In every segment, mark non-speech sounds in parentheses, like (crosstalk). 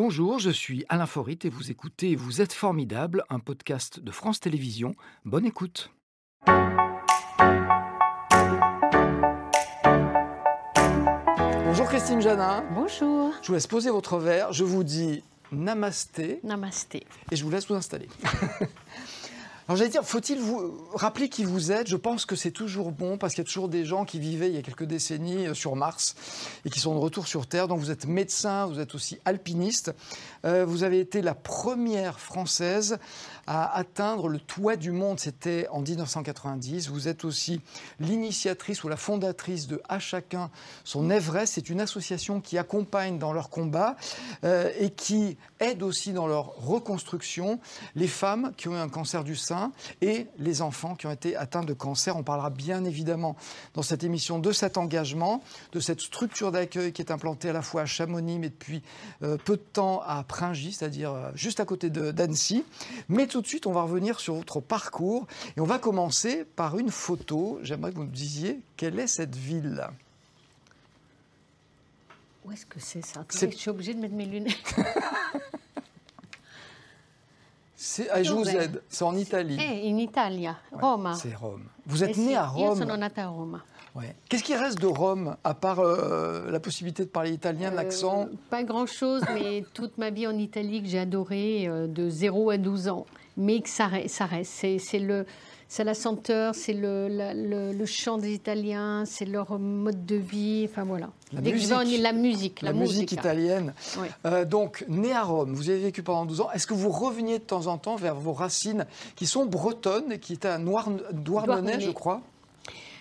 Bonjour, je suis Alain Forit et vous écoutez Vous êtes formidable, un podcast de France Télévisions. Bonne écoute. Bonjour Christine Janin. Bonjour. Je vous laisse poser votre verre. Je vous dis namasté. Namasté. Et je vous laisse vous installer. (laughs) Alors j'allais dire, faut-il vous rappeler qui vous êtes? Je pense que c'est toujours bon parce qu'il y a toujours des gens qui vivaient il y a quelques décennies euh, sur Mars et qui sont de retour sur Terre. Donc vous êtes médecin, vous êtes aussi alpiniste. Euh, vous avez été la première française à atteindre le toit du monde. C'était en 1990. Vous êtes aussi l'initiatrice ou la fondatrice de À chacun son Everest. C'est une association qui accompagne dans leur combat euh, et qui aide aussi dans leur reconstruction les femmes qui ont eu un cancer du sein et les enfants qui ont été atteints de cancer. On parlera bien évidemment dans cette émission de cet engagement, de cette structure d'accueil qui est implantée à la fois à Chamonix, mais depuis euh, peu de temps à Pringy, c'est-à-dire euh, juste à côté d'Annecy. Mais tout de suite, on va revenir sur votre parcours et on va commencer par une photo. J'aimerais que vous me disiez quelle est cette ville. Où est-ce que c'est ça Je suis obligée de mettre mes lunettes. Je vous aide. C'est en Italie. Eh, in Italia, Rome. C'est Rome. Vous êtes né à Rome. Je suis nata à Rome. Qu'est-ce qui reste de Rome, à part euh, la possibilité de parler italien, l'accent? euh, Pas grand-chose, mais (laughs) toute ma vie en Italie que j'ai adoré, euh, de 0 à 12 ans. Mais que ça, ça reste. C'est le, c'est la senteur, c'est le, le, chant des Italiens, c'est leur mode de vie, enfin voilà. La musique, la musique, la, musique italienne. Euh, donc, né à Rome, vous avez vécu pendant 12 ans. Est-ce que vous reveniez de temps en temps vers vos racines qui sont bretonnes et qui étaient à Noir, Douarnenez, je crois?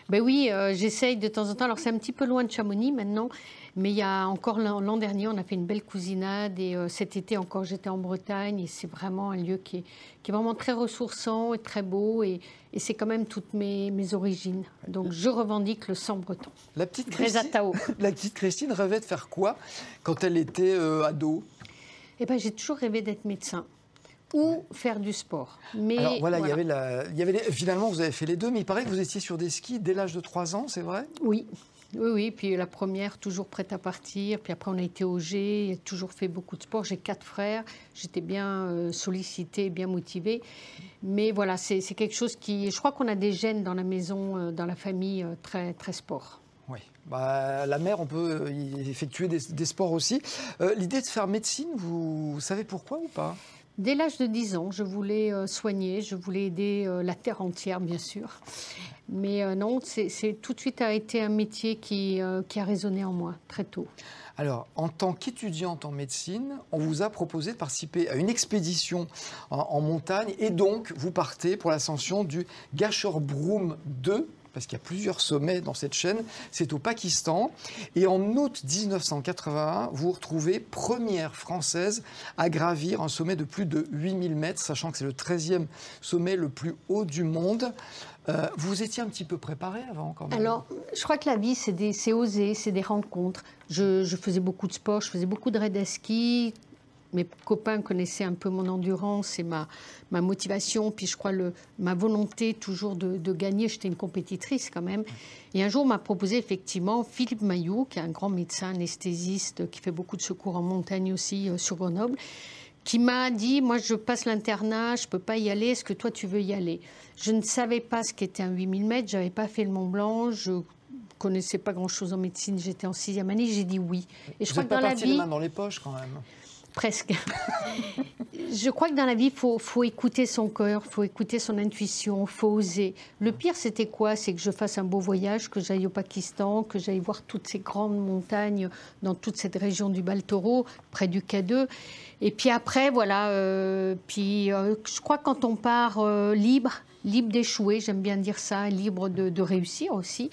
Ben oui, euh, j'essaye de temps en temps. Alors c'est un petit peu loin de Chamonix maintenant, mais il y a encore l'an dernier, on a fait une belle cousinade. Et euh, cet été encore, j'étais en Bretagne. Et c'est vraiment un lieu qui est, qui est, vraiment très ressourçant et très beau. Et, et c'est quand même toutes mes, mes, origines. Donc je revendique le sang breton. La petite, Christine, (laughs) la petite Christine rêvait de faire quoi quand elle était euh, ado? Eh ben, J'ai toujours rêvé d'être médecin ou faire du sport. Mais Alors voilà, Il y avait, la, il y avait finalement vous avez fait les deux, mais il paraît que vous étiez sur des skis dès l'âge de 3 ans, c'est vrai? Oui, oui, oui, puis la première, toujours prête à partir. Puis après, on a été au G, toujours fait beaucoup de sport. J'ai quatre frères, j'étais bien euh, sollicitée, bien motivée. Mais voilà, c'est quelque chose qui. Je crois qu'on a des gènes dans la maison, euh, dans la famille, euh, très, très sport. Oui, bah, la mère, on peut y effectuer des, des sports aussi. L'idée de faire médecine, vous savez pourquoi ou pas? Dès l'âge de 10 ans, je voulais euh, soigner, je voulais aider euh, la terre entière, bien sûr. Mais euh, non, c'est tout de suite a été un métier qui, a résonné en moi très tôt. Alors, en tant qu'étudiante en médecine, on vous a proposé de participer à une expédition en, montagne et donc vous partez pour l'ascension du Gasherbrum 2 parce qu'il y a plusieurs sommets dans cette chaîne, c'est au Pakistan. Et en août 1981, vous retrouvez première française à gravir un sommet de plus de 8000 mètres, sachant que c'est le 13e sommet le plus haut du monde. Euh, vous étiez un petit peu préparé avant quand même Alors, je crois que la vie, c'est oser, c'est des rencontres. Je, je, faisais beaucoup de sport, je faisais beaucoup de raid à ski, mes copains connaissaient un peu mon endurance et ma, ma motivation, puis je crois le, ma volonté toujours de, gagner. J'étais une compétitrice quand même. Et un jour, on m'a proposé effectivement Philippe Maillot, qui est un grand médecin anesthésiste, qui fait beaucoup de secours en montagne aussi euh, sur Grenoble, qui m'a dit Moi, je passe l'internat, je ne peux pas y aller, est-ce que toi, tu veux y aller? Je ne savais pas ce qu'était un 8000 mètres, je n'avais pas fait le Mont Blanc, je connaissais pas grand-chose en médecine, j'étais en sixième année, j'ai dit oui. Et je Vous crois que dans la vie, les mains dans les poches quand même presque. (laughs) je crois que dans la vie, il faut, écouter son cœur, il faut écouter son intuition, il faut oser. Le pire, c'était quoi? C'est que je fasse un beau voyage, que j'aille au Pakistan, que j'aille voir toutes ces grandes montagnes dans toute cette région du Baltoro, près du K2. Et puis après, voilà, euh, puis euh, je crois que quand on part euh, libre, libre d'échouer, j'aime bien dire ça, libre de, de réussir aussi,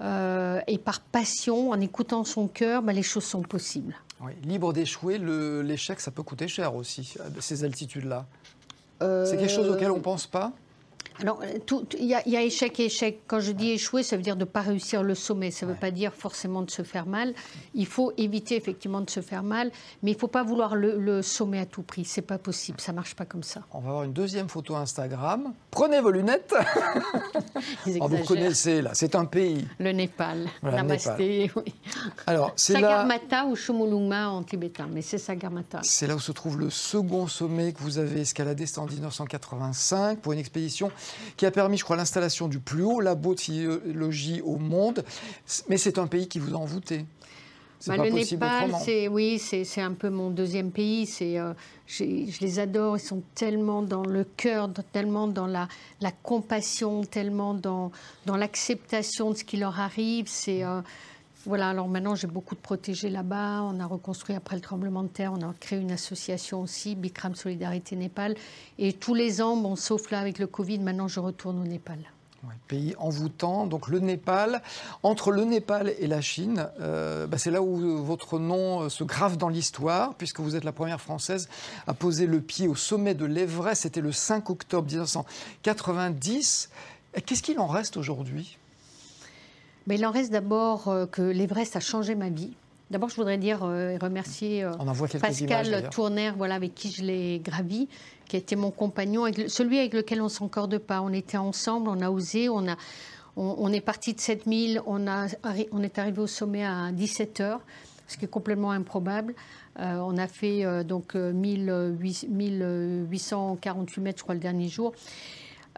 et par passion, en écoutant son cœur, ben, les choses sont possibles. Libre d'échouer, l'échec, ça peut coûter cher aussi, ces altitudes-là. C'est quelque chose auquel on ne pense pas alors, il y, a échec et échec. Quand je dis échouer, ça veut dire de ne pas réussir le sommet. Ça ne veut pas dire forcément de se faire mal. Il faut éviter effectivement de se faire mal, mais il ne faut pas vouloir le, sommet à tout prix. C'est pas possible. Ça marche pas comme ça. On va avoir une deuxième photo Instagram. Prenez vos lunettes. (laughs) oh, vous connaissez là. C'est un pays. Le Népal. Namasté. (laughs) Oui. Alors, c'est Sagarmatha ou Chomolungma en tibétain, mais c'est Sagarmatha. C'est là où se trouve le second sommet que vous avez escaladé. C'était en 1985 pour une expédition qui a permis, je crois, l'installation du plus haut labo de physiologie au monde. Mais c'est un pays qui vous a envoûté. Bah, le Népal, c'est oui, c'est un peu mon deuxième pays. C'est, euh, je les adore. Ils sont tellement dans le cœur, tellement dans la, la compassion, tellement dans, dans l'acceptation de ce qui leur arrive. C'est euh, voilà, alors maintenant j'ai beaucoup de protégés là-bas. On a reconstruit après le tremblement de terre. On a créé une association aussi, Bikram Solidarité Népal. Et tous les ans, bon, sauf là avec le Covid, maintenant je retourne au Népal. pays envoûtant, donc le Népal. Entre le Népal et la Chine, euh, bah, c'est là où votre nom euh, se grave dans l'histoire, puisque vous êtes la première Française à poser le pied au sommet de l'Everest. C'était le 5 octobre 1990. Qu'est-ce qu'il en reste aujourd'hui? Mais il en reste d'abord euh, que l'Everest a changé ma vie. D'abord, je voudrais dire euh, et remercier euh, Pascal Tourner, voilà, avec qui je l'ai gravi, qui a été mon compagnon, celui avec lequel on ne s'encorde pas. On était ensemble, on a osé, on, a, on, est parti de 7000, on, a, on est arrivé au sommet à 17 heures, ce qui est complètement improbable. on a fait donc 1848 mètres, je crois, le dernier jour.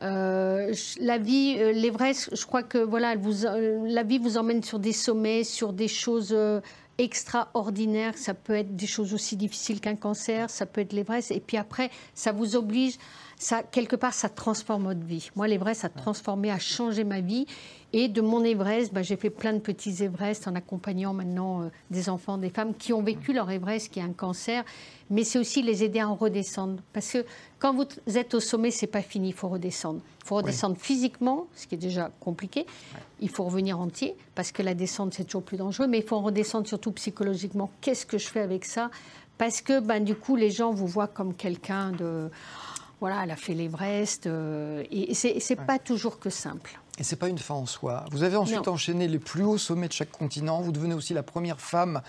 Euh, la vie, euh, l'Everest, je crois que voilà, vous, euh, la vie vous emmène sur des sommets, sur des choses extraordinaires. Ça peut être des choses aussi difficiles qu'un cancer, ça peut être l'Everest. Et puis après, ça vous oblige, ça, quelque part, ça transforme votre vie. Moi, l'Everest a transformé, a changé ma vie. Et de mon Everest, bah, j'ai fait plein de petits Everest en accompagnant maintenant des enfants, des femmes qui ont vécu leur Everest, qui a un cancer. Mais c'est aussi les aider à en redescendre. Parce que quand vous êtes au sommet, c'est pas fini, il faut redescendre. Il faut redescendre physiquement, ce qui est déjà compliqué. Il faut revenir entier, parce que la descente, c'est toujours plus dangereux, mais il faut en redescendre surtout psychologiquement. Qu'est-ce que je fais avec ça? Parce que ben, du coup, les gens vous voient comme quelqu'un de... Voilà, elle a fait l'Everest, euh, et c'est n'est pas toujours que simple. Et ce n'est pas une fin en soi. Vous avez ensuite enchaîné les plus hauts sommets de chaque continent. Vous devenez aussi la première femme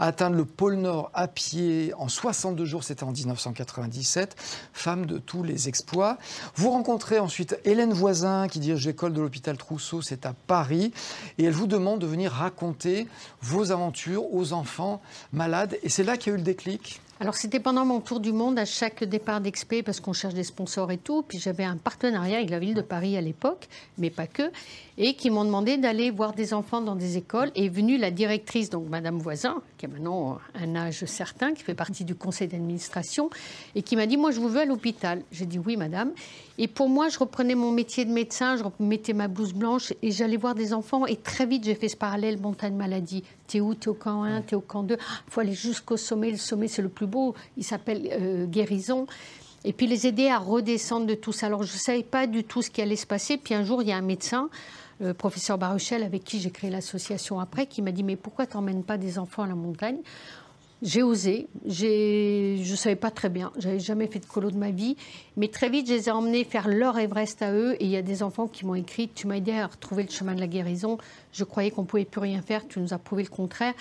à atteindre le pôle Nord à pied en 62 jours. C'était en 1997. Femme de tous les exploits. Vous rencontrez ensuite Hélène Voisin, qui dirige l'école de l'hôpital Trousseau. C'est à Paris. Et elle vous demande de venir raconter vos aventures aux enfants malades. Et c'est là qu'il y a eu le déclic alors c'était pendant mon tour du monde à chaque départ d'expé parce qu'on cherche des sponsors et tout. Puis j'avais un partenariat avec la ville de Paris à l'époque, mais pas que, et qui m'ont demandé d'aller voir des enfants dans des écoles. Et est venue la directrice, donc Madame Voisin, qui a maintenant un âge certain, qui fait partie du conseil d'administration, et qui m'a dit moi je vous veux à l'hôpital. J'ai dit oui Madame. Et pour moi, je reprenais mon métier de médecin, je mettais ma blouse blanche et j'allais voir des enfants. Et très vite, j'ai fait ce parallèle montagne maladie. T'es où? T'es au camp 1, t'es au camp 2. Il faut aller jusqu'au sommet. Le sommet, c'est le plus beau. Il s'appelle euh, guérison. Et puis les aider à redescendre de tout ça. Alors je ne savais pas du tout ce qui allait se passer. Puis un jour, il y a un médecin, le professeur Baruchel, avec qui j'ai créé l'association après, qui m'a dit Mais pourquoi tu n'emmènes pas des enfants à la montagne? J'ai osé, je ne savais pas très bien, j'avais jamais fait de colo de ma vie, mais très vite je les ai emmenés faire leur Everest à eux et il y a des enfants qui m'ont écrit Tu m'as aidé à retrouver le chemin de la guérison, je croyais qu'on ne pouvait plus rien faire, tu nous as prouvé le contraire.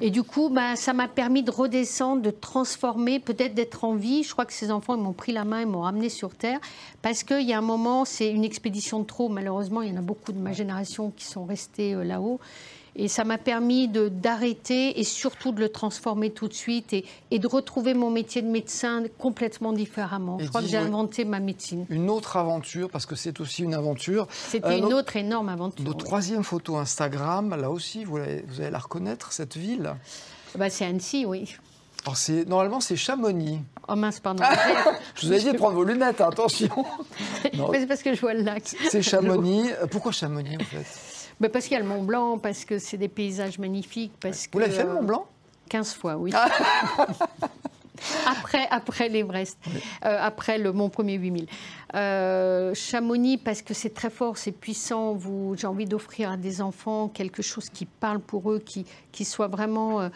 Et du coup, bah, ça m'a permis de redescendre, de transformer, peut-être d'être en vie. Je crois que ces enfants, ils m'ont pris la main, ils m'ont ramené sur Terre. Parce qu'il y a un moment, c'est une expédition de trop. Malheureusement, il y en a beaucoup de ma génération qui sont restés euh, là-haut. Et ça m'a permis d'arrêter et surtout de le transformer tout de suite et, et, de retrouver mon métier de médecin complètement différemment. Je crois que j'ai inventé ma médecine. Une autre aventure, parce que c'est aussi une aventure. C'était une autre énorme aventure. Notre troisième photo Instagram, là aussi, vous allez, vous allez la reconnaître, cette ville bah, C'est Annecy, oui. Alors normalement, c'est Chamonix. Oh mince, pardon. (laughs) je vous ai dit de prendre vos lunettes, attention. (laughs) c'est parce que je vois le lac. C'est Chamonix. Pourquoi Chamonix, en fait? Parce qu'il y a le Mont Blanc, parce que c'est des paysages magnifiques. Parce Vous l'avez fait, le Mont Blanc? 15 fois, oui. Ah. (laughs) après, après l'Everest, euh, après le Mont Premier 8000. Euh, Chamonix, parce que c'est très fort, c'est puissant. J'ai envie d'offrir à des enfants quelque chose qui parle pour eux, qui, qui soit vraiment. Euh,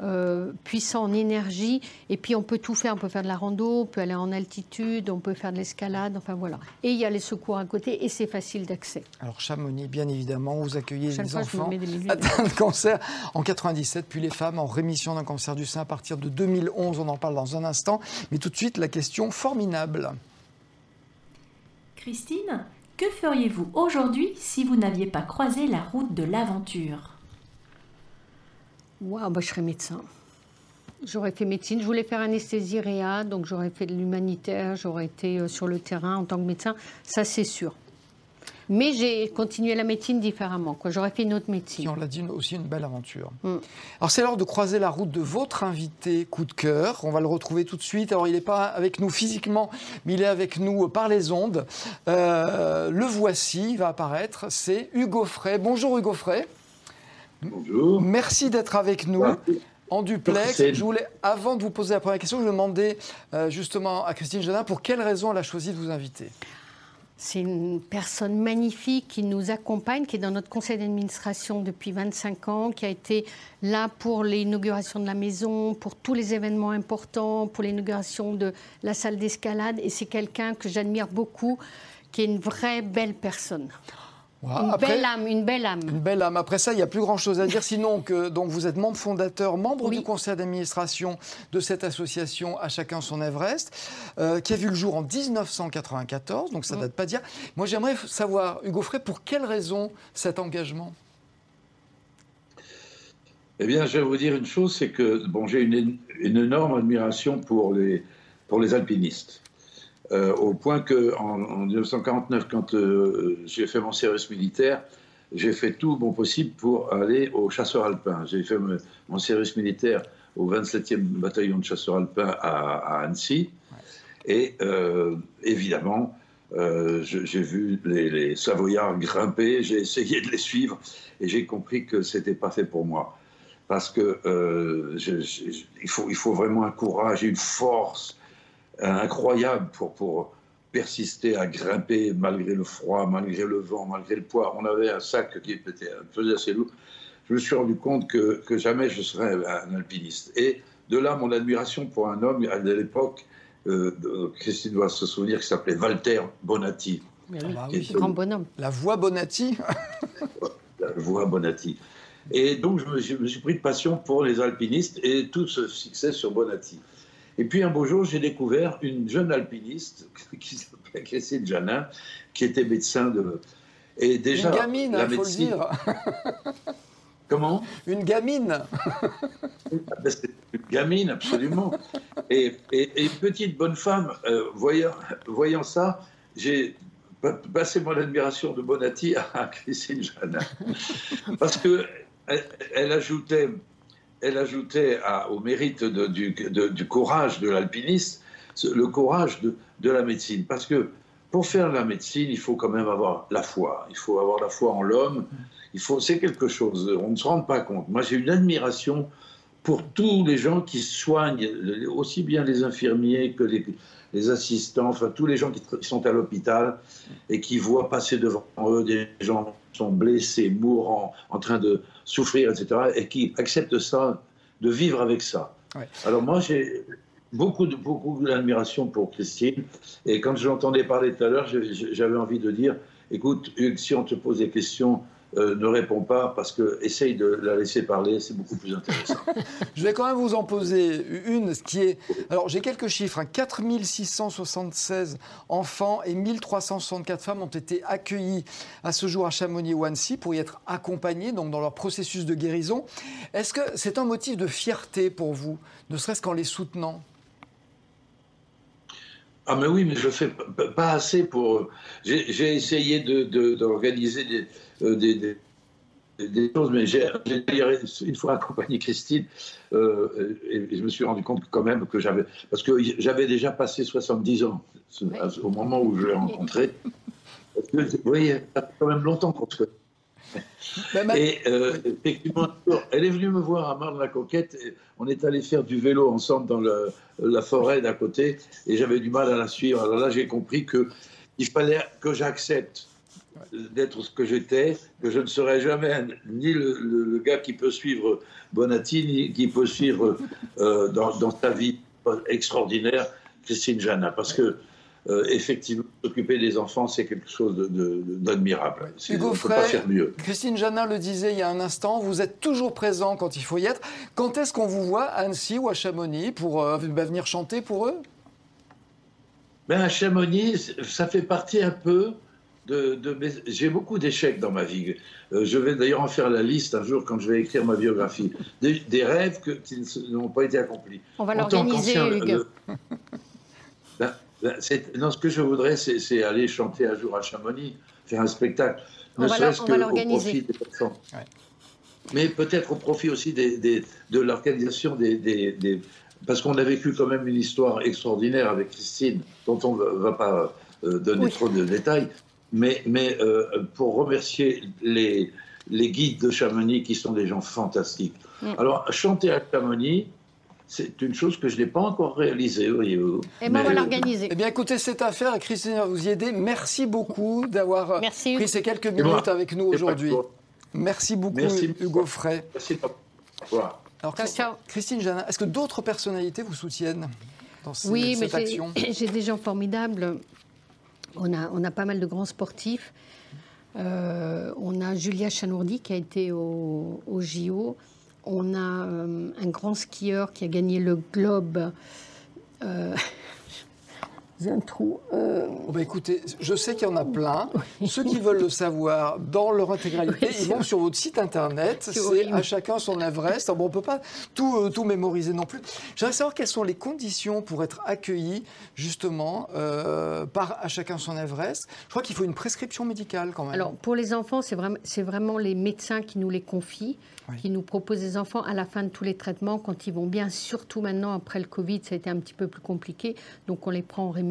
euh, puissant en énergie. Et puis on peut tout faire, on peut faire de la rando, on peut aller en altitude, on peut faire de l'escalade, enfin voilà. Et il y a les secours à côté et c'est facile d'accès. Alors Chamonix, bien évidemment, vous accueillez les enfants atteints de cancer en 97, puis les femmes en rémission d'un cancer du sein à partir de 2011, on en parle dans un instant. Mais tout de suite, la question formidable. Christine, que feriez-vous aujourd'hui si vous n'aviez pas croisé la route de l'aventure? Waouh, bah, je serais médecin. J'aurais fait médecine. Je voulais faire anesthésie réa, donc j'aurais fait de l'humanitaire, j'aurais été euh, sur le terrain en tant que médecin. Ça, c'est sûr. Mais j'ai continué la médecine différemment. J'aurais fait une autre médecine. on l'a dit, aussi une belle aventure. Mm. Alors c'est l'heure de croiser la route de votre invité coup de cœur. On va le retrouver tout de suite. Alors il n'est pas avec nous physiquement, mais il est avec nous par les ondes. Euh, le voici, il va apparaître. C'est Hugo Frey. Bonjour Hugo Frey. Bonjour. Merci d'être avec nous. En duplex, je voulais, avant de vous poser la première question, je demander euh, justement à Christine Jadin pour quelle raison elle a choisi de vous inviter? C'est une personne magnifique qui nous accompagne, qui est dans notre conseil d'administration depuis 25 ans, qui a été là pour l'inauguration de la maison, pour tous les événements importants, pour l'inauguration de la salle d'escalade. Et c'est quelqu'un que j'admire beaucoup, qui est une vraie belle personne une belle âme, une belle âme. Une belle âme. Après ça, il n'y a plus grand-chose à dire, (laughs) sinon que donc vous êtes membre fondateur, membre du conseil d'administration de cette association À chacun son Everest, euh, qui a vu le jour en 1994, donc ça ne mm. date pas dire. Moi, j'aimerais savoir, Hugo Frey, pour quelle raison cet engagement? Eh bien, je vais vous dire une chose, c'est que bon, j'ai une, une, énorme admiration pour les, pour les alpinistes. Euh, au point que en, 1949, quand euh, j'ai fait mon service militaire, j'ai fait tout mon possible pour aller au chasseurs alpins. J'ai fait mon service militaire au 27e bataillon de chasseurs alpins à, Annecy. Et euh, évidemment, j'ai vu les, Savoyards grimper, j'ai essayé de les suivre et j'ai compris que c'était pas fait pour moi. Parce que il, faut, il faut vraiment un courage une force incroyable pour, pour persister à grimper malgré le froid, malgré le vent, malgré le poids. On avait un sac qui était, faisait assez lourd. Je me suis rendu compte que, que jamais je serais un alpiniste. Et de là, mon admiration pour un homme, à l'époque, euh, Christine doit se souvenir, qui s'appelait Walter Bonatti. oui, ah bah grand bonhomme. La voix Bonatti (laughs) La voix Bonatti. Et donc, je me, je me, suis pris de passion pour les alpinistes et tout se fixait sur Bonatti. Et puis un beau jour, j'ai découvert une jeune alpiniste (laughs) qui s'appelait Christine Janin, qui était médecin de. Et déjà, une gamine, il faut le dire. (laughs) Comment? Une gamine. Ben, une gamine, absolument. (laughs) Et, une petite bonne femme, euh, voyant, voyant ça, j'ai passé mon admiration de Bonatti à Christine Janin. Parce que elle ajoutait elle ajoutait au mérite du, courage de l'alpiniste le courage de, la médecine. Parce que pour faire la médecine, il faut quand même avoir la foi. Il faut avoir la foi en l'homme. C'est quelque chose. On ne se rend pas compte. Moi, j'ai une admiration pour tous les gens qui soignent, aussi bien les infirmiers que les, assistants, enfin tous les gens qui, sont à l'hôpital et qui voient passer devant eux des gens sont blessés, mourants, en train de, souffrir, etc., et qui acceptent ça, de vivre avec ça. Alors moi, j'ai beaucoup, de, beaucoup d'admiration pour Christine, et quand je l'entendais parler tout à l'heure, j'avais envie de dire, écoute, si on te pose des questions euh, ne répond pas parce que essaye de la laisser parler, c'est beaucoup plus intéressant. (laughs) Je vais quand même vous en poser une, qui est... Alors j'ai quelques chiffres, 4676 hein. enfants et 1364 femmes ont été accueillis à ce jour à Chamonix ou Annecy pour y être accompagnés donc dans leur processus de guérison. Est-ce que c'est un motif de fierté pour vous, ne serait-ce qu'en les soutenant? Ah mais oui, mais je fais pas assez pour. J'ai essayé d'organiser de, euh, des, des, choses, mais j'ai une fois accompagné Christine euh, et je me suis rendu compte quand même que j'avais. Parce que j'avais déjà passé 70 ans au moment où je l'ai rencontrée. (laughs) vous voyez, ça fait quand même longtemps qu'on se et euh, effectivement, elle est venue me voir à Marne-la-Coquette. On est allé faire du vélo ensemble dans la forêt d'à côté et j'avais du mal à la suivre. Alors là, j'ai compris qu'il fallait que j'accepte d'être ce que j'étais, que je ne serai jamais ni le, gars qui peut suivre Bonatti, ni qui peut suivre euh, dans, dans, sa vie extraordinaire Christine Jana. Parce que euh, effectivement, s'occuper des enfants, c'est quelque chose d'admirable. Hugo Frey, mieux. Christine Janin le disait il y a un instant, vous êtes toujours présent quand il faut y être. Quand est-ce qu'on vous voit à Annecy ou à Chamonix pour euh, bah, venir chanter pour eux? Ben, À Chamonix, ça fait partie un peu de, J'ai beaucoup d'échecs dans ma vie. Euh, je vais d'ailleurs en faire la liste un jour quand je vais écrire ma biographie. Des, rêves que, qui n'ont pas été accomplis. On va l'organiser, Hugues. (laughs) Ben, ben, non, ce que je voudrais, c'est aller chanter un jour à Chamonix, faire un spectacle. On ne serait-ce que au profit des personnes. Mais peut-être au profit aussi des, de l'organisation des, Parce qu'on a vécu quand même une histoire extraordinaire avec Christine, dont on ne va pas euh, donner trop de détails. Mais, mais euh, pour remercier les, les guides de Chamonix qui sont des gens fantastiques. Mm. Alors, chanter à Chamonix, c'est une chose que je n'ai pas encore réalisée, voyez-vous. Et eh bien, on va l'organiser. Eh bien, écoutez, cette affaire, Christine va vous y aider. Merci beaucoup d'avoir pris ces quelques minutes avec nous aujourd'hui. Merci beaucoup, Hugo Frey. Merci. Alors, Christine Janin, est-ce que d'autres personnalités vous soutiennent dans oui, cette mais action (coughs) J'ai des gens formidables. On a, pas mal de grands sportifs. Euh, on a Julia Chanourdi qui a été au, au JO. On a euh, un grand skieur qui a gagné le globe. Euh, un trou. Euh. Oh, bah, écoutez, je sais qu'il y en a plein. (laughs) Ceux qui veulent le savoir dans leur intégralité, ils vont sur votre site internet. C'est à chacun son Everest. Bon, on ne peut pas tout, tout mémoriser non plus. J'aimerais savoir quelles sont les conditions pour être accueilli justement par à chacun son Everest. Je crois qu'il faut une prescription médicale quand même. Alors pour les enfants, c'est vraiment, vraiment les médecins qui nous les confient qui nous proposent des enfants à la fin de tous les traitements, quand ils vont bien, surtout maintenant après le Covid, ça a été un petit peu plus compliqué, donc on les prend en rémission.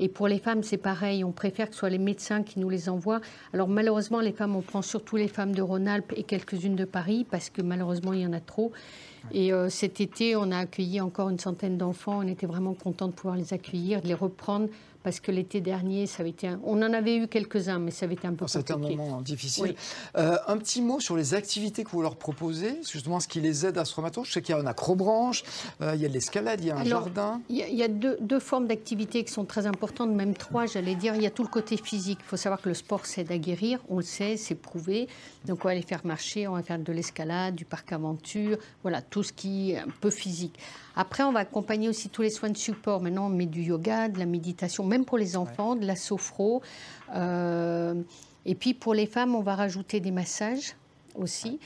Et pour les femmes, c'est pareil, on préfère que ce soit les médecins qui nous les envoient. Alors malheureusement, les femmes, on prend surtout les femmes de Rhône-Alpes et quelques-unes de Paris, parce que malheureusement, il y en a trop. Et euh, cet été, on a accueilli encore une centaine d'enfants. On était vraiment contents de pouvoir les accueillir, de les reprendre parce que l'été dernier, ça avait été on en avait eu quelques-uns, mais ça avait été un peu compliqué. C'était un moment difficile. Euh, un petit mot sur les activités que vous leur proposez, justement ce qui les aide à se remettre. Je sais qu'il y a un acrobranche, euh, il y a de l'escalade, il y a un jardin. Il y a, deux, deux, formes d'activités qui sont très importantes, même trois, j'allais dire. Il y a tout le côté physique. Il faut savoir que le sport, c'est à guérir. On le sait, c'est prouvé. Donc on va aller faire marcher, on va faire de l'escalade, du parc aventure, voilà, tout ce qui est un peu physique. Après, on va accompagner aussi tous les soins de support. Maintenant, on met du yoga, de la méditation, même pour les enfants, de la sophro. Euh, et puis pour les femmes, on va rajouter des massages aussi.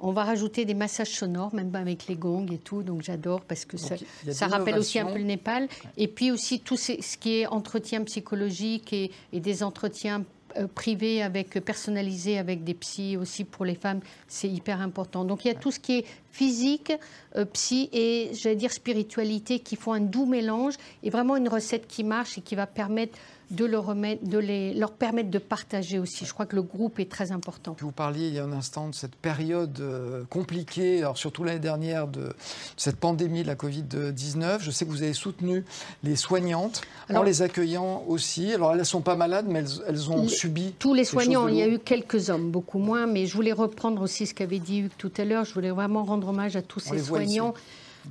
On va rajouter des massages sonores, même avec les gongs et tout. Donc j'adore parce que ça, ça rappelle aussi un peu le Népal. Et puis aussi tout ce qui est entretien psychologique et, et des entretiens euh, privé avec personnalisé avec des psys aussi pour les femmes, c'est hyper important. Donc il y a tout ce qui est physique, euh, psy et j'allais dire spiritualité qui font un doux mélange et vraiment une recette qui marche et qui va permettre de, leur, remettre, de les, leur permettre de partager aussi. Je crois que le groupe est très important. Vous parliez il y a un instant de cette période euh, compliquée, alors surtout l'année dernière, de, cette pandémie de la Covid-19. Je sais que vous avez soutenu les soignantes en les accueillant aussi. Alors elles ne sont pas malades, mais elles, ont subi. Tous les soignants, il y a eu quelques hommes, beaucoup moins, mais je voulais reprendre aussi ce qu'avait dit Hugues tout à l'heure. Je voulais vraiment rendre hommage à tous ces soignants.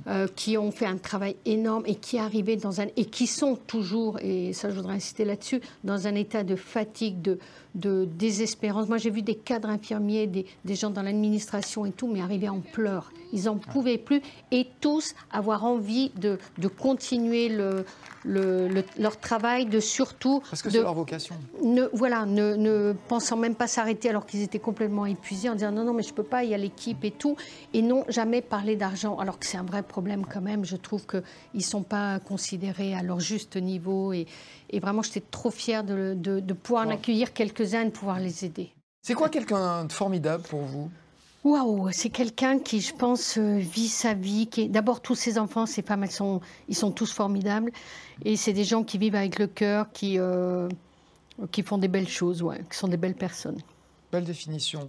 Euh, qui ont fait un travail énorme et qui arrivaient dans un et qui sont toujours et ça je voudrais insister là-dessus dans un état de fatigue, de, de désespérance. Moi j'ai vu des cadres infirmiers, des, des gens dans l'administration et tout, mais arriver en pleurs. Ils n'en pouvaient plus et tous avoir envie de, de continuer le, leur travail, de surtout. Parce que c'est leur vocation. Ne, voilà, ne, ne pensant même pas s'arrêter alors qu'ils étaient complètement épuisés, en disant non, non, mais je peux pas, il y a l'équipe et tout. Et non, jamais parler d'argent, alors que c'est un vrai problème quand même. Je trouve qu'ils ne sont pas considérés à leur juste niveau. Et, et vraiment, j'étais trop fière de, de, pouvoir en accueillir quelques-uns et de pouvoir les aider. C'est quoi quelqu'un de formidable pour vous? Waouh, c'est quelqu'un qui, je pense, euh, vit sa vie. Qui D'abord, tous ses enfants, ses femmes, elles sont, ils sont tous formidables. Et c'est des gens qui vivent avec le cœur, qui, euh, qui font des belles choses, ouais, qui sont des belles personnes. Belle définition.